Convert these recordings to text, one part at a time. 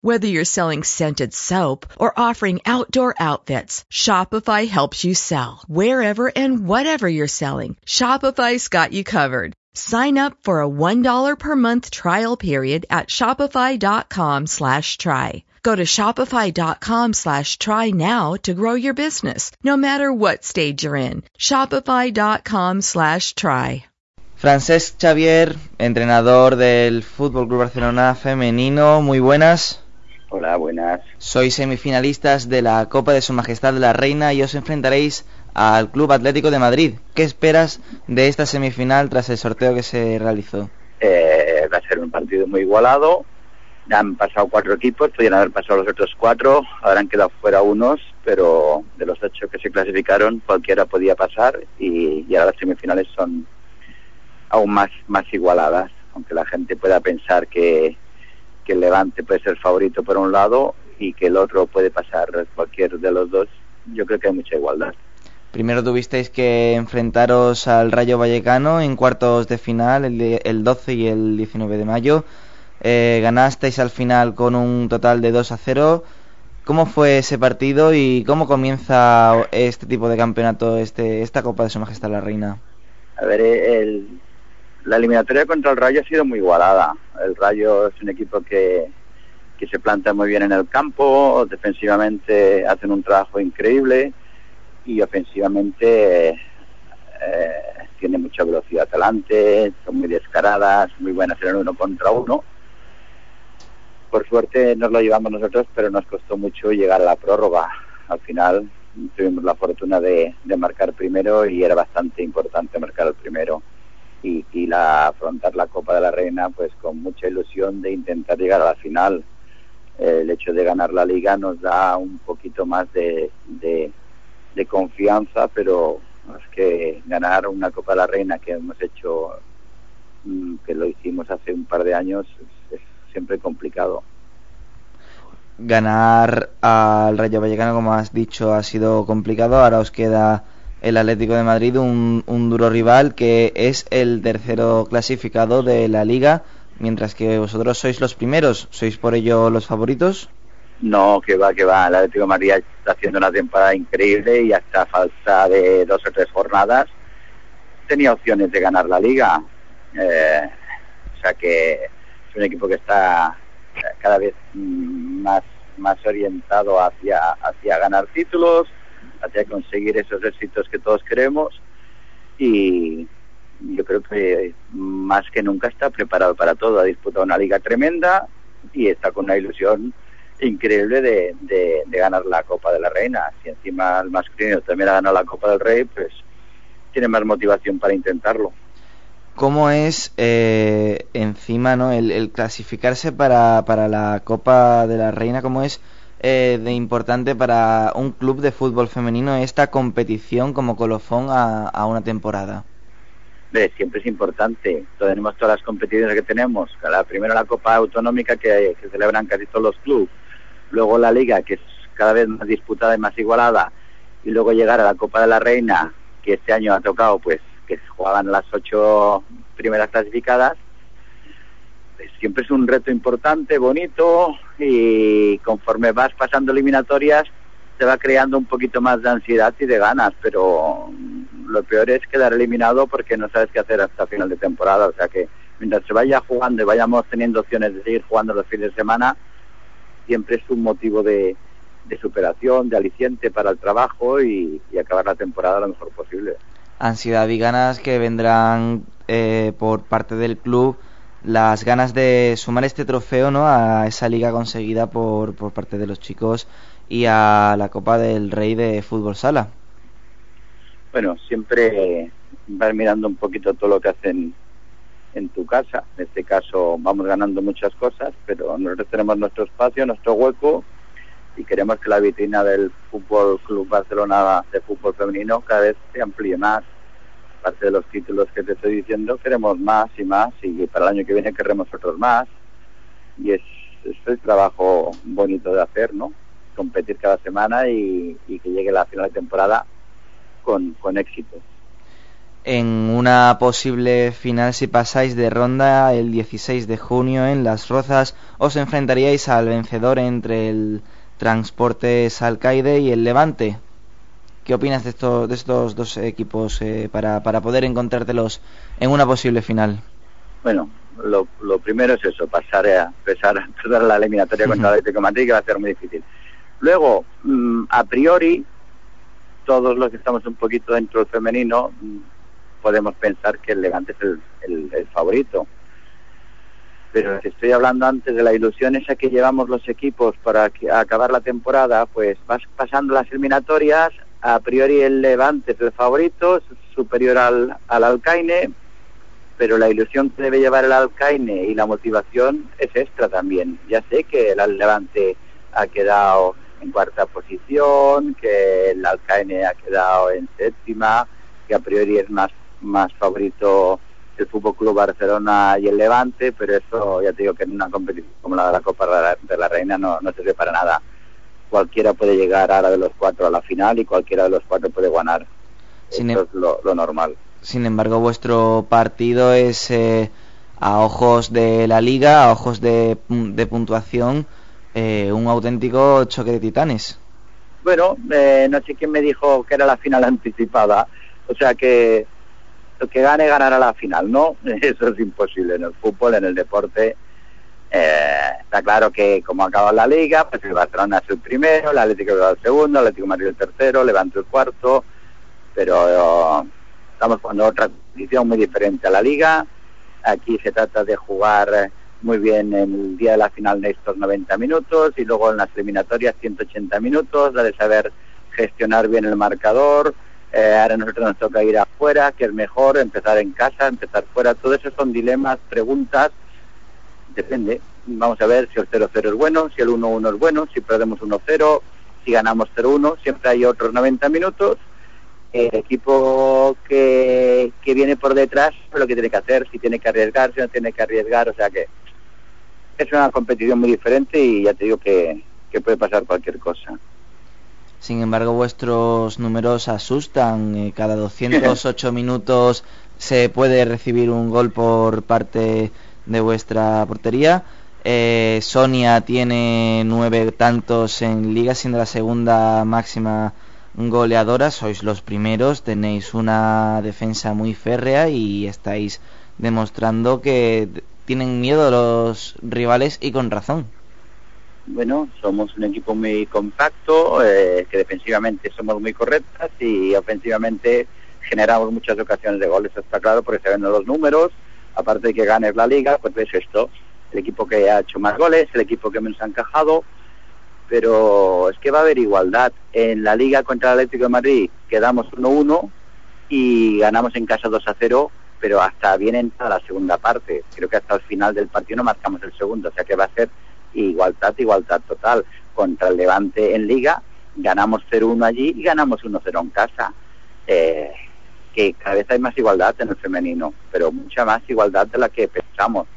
Whether you're selling scented soap or offering outdoor outfits, Shopify helps you sell. Wherever and whatever you're selling, Shopify's got you covered. Sign up for a $1 per month trial period at shopify.com slash try. Go to shopify.com slash try now to grow your business, no matter what stage you're in. Shopify.com slash try. Francesc Xavier, entrenador del Fútbol Club Barcelona femenino, muy buenas. Hola, buenas. Sois semifinalistas de la Copa de Su Majestad la Reina y os enfrentaréis al Club Atlético de Madrid. ¿Qué esperas de esta semifinal tras el sorteo que se realizó? Eh, va a ser un partido muy igualado. Ya han pasado cuatro equipos, podrían haber pasado los otros cuatro, habrán quedado fuera unos, pero de los ocho que se clasificaron, cualquiera podía pasar y, y ahora las semifinales son aún más, más igualadas, aunque la gente pueda pensar que, que el Levante puede ser favorito por un lado y que el otro puede pasar cualquier de los dos, yo creo que hay mucha igualdad. Primero tuvisteis que enfrentaros al Rayo Vallecano en cuartos de final, el, el 12 y el 19 de mayo. Eh, ganasteis al final con un total de 2 a 0. ¿Cómo fue ese partido y cómo comienza este tipo de campeonato, este, esta Copa de Su Majestad la Reina? A ver, eh, el- la eliminatoria contra el Rayo ha sido muy igualada. El Rayo es un equipo que, que se planta muy bien en el campo, defensivamente hacen un trabajo increíble y ofensivamente eh, tiene mucha velocidad adelante, son muy descaradas, muy buenas en el uno contra uno. Por suerte nos lo llevamos nosotros, pero nos costó mucho llegar a la prórroga. Al final tuvimos la fortuna de, de marcar primero y era bastante importante marcar el primero y, la, afrontar la Copa de la Reina pues con mucha ilusión de intentar llegar a la final. Eh, el hecho de ganar la liga nos da un poquito más de, de, de confianza, pero es que ganar una Copa de la Reina que hemos hecho, mm, que lo hicimos hace un par de años, es, es siempre complicado. Ganar al Rayo Vallecano, como has dicho, ha sido complicado. Ahora os queda el Atlético de Madrid, un, un duro rival que es el tercero clasificado de la liga, mientras que vosotros sois los primeros. ¿Sois por ello los favoritos? No, que va, que va. El Atlético de Madrid está haciendo una temporada increíble y hasta falta de dos o tres jornadas tenía opciones de ganar la liga. Eh, o sea que es un equipo que está cada vez mm, más más orientado hacia hacia ganar títulos, hacia conseguir esos éxitos que todos queremos y yo creo que más que nunca está preparado para todo. Ha disputado una liga tremenda y está con una ilusión increíble de, de, ganar la Copa de la Reina. Si encima el masculino también ha ganado la Copa del Rey, pues tiene más motivación para intentarlo. ¿Cómo es eh, encima no el, el clasificarse para, para la Copa de la Reina? ¿Cómo es eh, de importante para un club de fútbol femenino esta competición como colofón a, una temporada? Ve, siempre es importante. Tenemos todas las competiciones que tenemos. Primero la Copa Autonómica que, que celebran casi todos los clubes. Luego la Liga, que es cada vez más disputada y más igualada. Y luego llegar a la Copa de la Reina, que este año ha tocado, pues, que jugaban las ocho primeras clasificadas. Pues, siempre es un reto importante, bonito, y conforme vas pasando eliminatorias, se va creando un poquito más de ansiedad y de ganas, pero lo peor es quedar eliminado porque no sabes qué hacer hasta final de temporada. O sea que mientras se vaya jugando y vayamos teniendo opciones de seguir jugando los fines de semana, siempre es un motivo de, de superación, de aliciente para el trabajo y, y, acabar la temporada lo mejor posible. Ansiedad y ganas que vendrán eh, por parte del club, las ganas de sumar este trofeo ¿no? a esa liga conseguida por, por parte de los chicos y a la Copa del Rey de Fútbol Sala. Bueno, siempre vas mirando un poquito todo lo que hacen en tu casa. En este caso vamos ganando muchas cosas, pero nosotros tenemos nuestro espacio, nuestro hueco y queremos que la vitrina del Fútbol Club Barcelona de fútbol femenino cada vez se amplíe más. Aparte de los títulos que te estoy diciendo, queremos más y más y para el año que viene queremos otros más. Y es, es el trabajo bonito de hacer, ¿no? Competir cada semana y, y que llegue la final de temporada con, con éxito. En una posible final, si pasáis de ronda el 16 de junio en Las Rozas, os enfrentaríais al vencedor entre el Transportes Alcaide y el Levante. ¿Qué opinas de, esto, de estos dos equipos eh, para, para poder encontrártelos en una posible final? Bueno, lo, lo primero es eso, pasar a, pasar a pasar la eliminatoria contra el Atlético de Madrid, que va a ser muy difícil. Luego, mm, a priori, todos los que estamos un poquito dentro del femenino, mm, podemos pensar que el Levante es el, el, el favorito pero te estoy hablando antes de la ilusión esa que llevamos los equipos para que- acabar la temporada, pues vas pasando las eliminatorias, a priori el Levante es el favorito, superior al, al Alcaine, pero la ilusión que debe llevar el Alcaine y la motivación es extra también. Ya sé que el Levante ha quedado en cuarta posición, que el Alcaine ha quedado en séptima, que a priori es más, más favorito el Fútbol Club Barcelona y el Levante, pero eso ya te digo que en una competición como la de la Copa de la, de la Reina no, no sirve para nada. Cualquiera puede llegar ahora de los cuatro a la final y cualquiera de los cuatro puede ganar. Sin Eso em- es lo, lo normal. Sin embargo, vuestro partido es eh, a ojos de la liga, a ojos de, de puntuación, eh, un auténtico choque de titanes. Bueno, eh, no sé quién me dijo que era la final anticipada, o sea que el que gane ganará la final, ¿no? Eso es imposible en el fútbol, en el deporte. Eh, está claro que como acaba la liga, pues el Barcelona es el primero, el Atlético Bilbao el segundo, el Atlético de Madrid el tercero, Levante el cuarto, pero eh, estamos jugando otra competición muy diferente a la liga. Aquí se trata de jugar muy bien en el día de la final de estos 90 minutos y luego en las eliminatorias 180 minutos, la de saber gestionar bien el marcador. Eh, ahora nosotros nos toca ir afuera, que es mejor, empezar en casa, empezar fuera. Todo eso son dilemas, preguntas. Depende. Vamos a ver si el 0-0 es bueno, si el 1-1 es bueno, si perdemos 1-0, si ganamos 0-1. Siempre hay otros 90 minutos el equipo que, que viene por detrás lo que tiene que hacer, si tiene que arriesgar, si no tiene que arriesgar, o sea que es una competición muy diferente y ya te digo que, que puede pasar cualquier cosa. Sin embargo, vuestros números asustan. eh, cada 208 minutos se puede recibir un gol por parte de vuestra portería. Eh, Sonia tiene nueve tantos en liga, siendo la segunda máxima goleadora. Sois los primeros, tenéis una defensa muy férrea y estáis demostrando que tienen miedo los rivales y con razón. Bueno, somos un equipo muy compacto, eh, que defensivamente somos muy correctas y ofensivamente generamos muchas ocasiones de goles, está claro, porque se ven los números, aparte de que ganes la liga, pues ves esto, el equipo que ha hecho más goles, el equipo que menos ha encajado, pero es que va a haber igualdad. En la liga contra el Atlético de Madrid quedamos 1-1 y ganamos en casa 2-0, pero hasta bien entrada la segunda parte. Creo que hasta el final del partido no marcamos el segundo, o sea que va a ser igualdad, igualdad total. Contra el Levante en liga ganamos 0-1 allí y ganamos 1-0 en casa. Eh, que cada vez hay más igualdad en el femenino, pero mucha más igualdad de la que pensamos.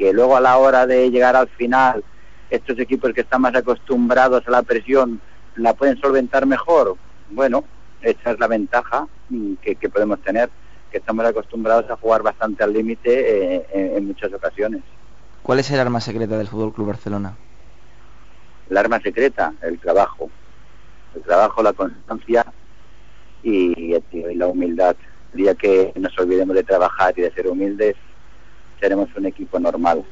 Que luego a la hora de llegar al final, estos equipos que están más acostumbrados a la presión la pueden solventar mejor. Bueno, esa es la ventaja mm, que, que podemos tener, que estamos acostumbrados a jugar bastante al límite eh, en, en muchas ocasiones. ¿Cuál es el arma secreta del Fútbol Club Barcelona? El arma secreta, el trabajo. El trabajo, la constancia y, y la humildad. El día que nos olvidemos de trabajar y de ser humildes, seremos un equipo normal.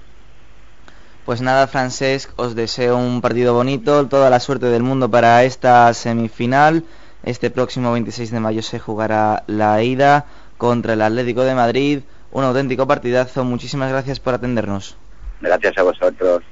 Pues nada, Francesc, os deseo un partido bonito, toda la suerte del mundo para esta semifinal. Este próximo 26 de mayo se jugará la ida contra el Atlético de Madrid. Un auténtico partidazo. Muchísimas gracias por atendernos. Gracias a vosotros.